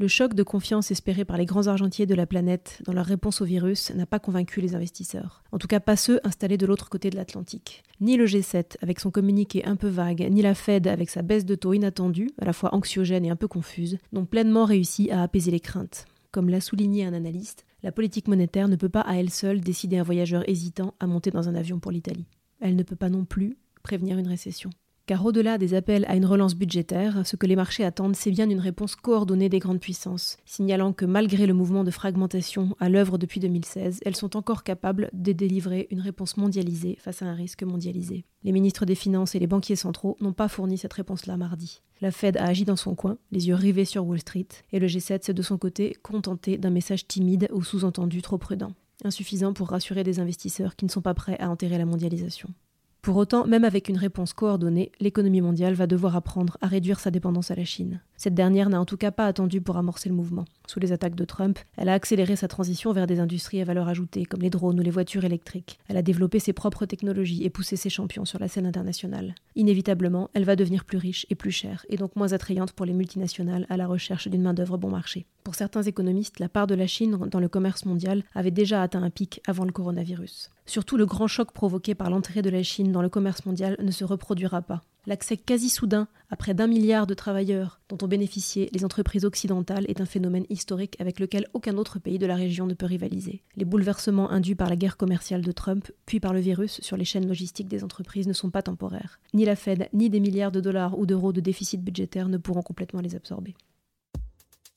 Le choc de confiance espéré par les grands argentiers de la planète dans leur réponse au virus n'a pas convaincu les investisseurs. En tout cas, pas ceux installés de l'autre côté de l'Atlantique. Ni le G7, avec son communiqué un peu vague, ni la Fed, avec sa baisse de taux inattendue, à la fois anxiogène et un peu confuse, n'ont pleinement réussi à apaiser les craintes. Comme l'a souligné un analyste, la politique monétaire ne peut pas à elle seule décider un voyageur hésitant à monter dans un avion pour l'Italie. Elle ne peut pas non plus prévenir une récession. Car au-delà des appels à une relance budgétaire, ce que les marchés attendent, c'est bien une réponse coordonnée des grandes puissances, signalant que malgré le mouvement de fragmentation à l'œuvre depuis 2016, elles sont encore capables de délivrer une réponse mondialisée face à un risque mondialisé. Les ministres des Finances et les banquiers centraux n'ont pas fourni cette réponse-là mardi. La Fed a agi dans son coin, les yeux rivés sur Wall Street, et le G7 s'est de son côté contenté d'un message timide ou sous-entendu trop prudent, insuffisant pour rassurer des investisseurs qui ne sont pas prêts à enterrer la mondialisation. Pour autant, même avec une réponse coordonnée, l'économie mondiale va devoir apprendre à réduire sa dépendance à la Chine. Cette dernière n'a en tout cas pas attendu pour amorcer le mouvement. Sous les attaques de Trump, elle a accéléré sa transition vers des industries à valeur ajoutée, comme les drones ou les voitures électriques. Elle a développé ses propres technologies et poussé ses champions sur la scène internationale. Inévitablement, elle va devenir plus riche et plus chère, et donc moins attrayante pour les multinationales à la recherche d'une main-d'œuvre bon marché. Pour certains économistes, la part de la Chine dans le commerce mondial avait déjà atteint un pic avant le coronavirus. Surtout, le grand choc provoqué par l'entrée de la Chine dans le commerce mondial ne se reproduira pas. L'accès quasi soudain à près d'un milliard de travailleurs dont ont bénéficié les entreprises occidentales est un phénomène historique avec lequel aucun autre pays de la région ne peut rivaliser. Les bouleversements induits par la guerre commerciale de Trump, puis par le virus sur les chaînes logistiques des entreprises ne sont pas temporaires. Ni la Fed, ni des milliards de dollars ou d'euros de déficit budgétaire ne pourront complètement les absorber.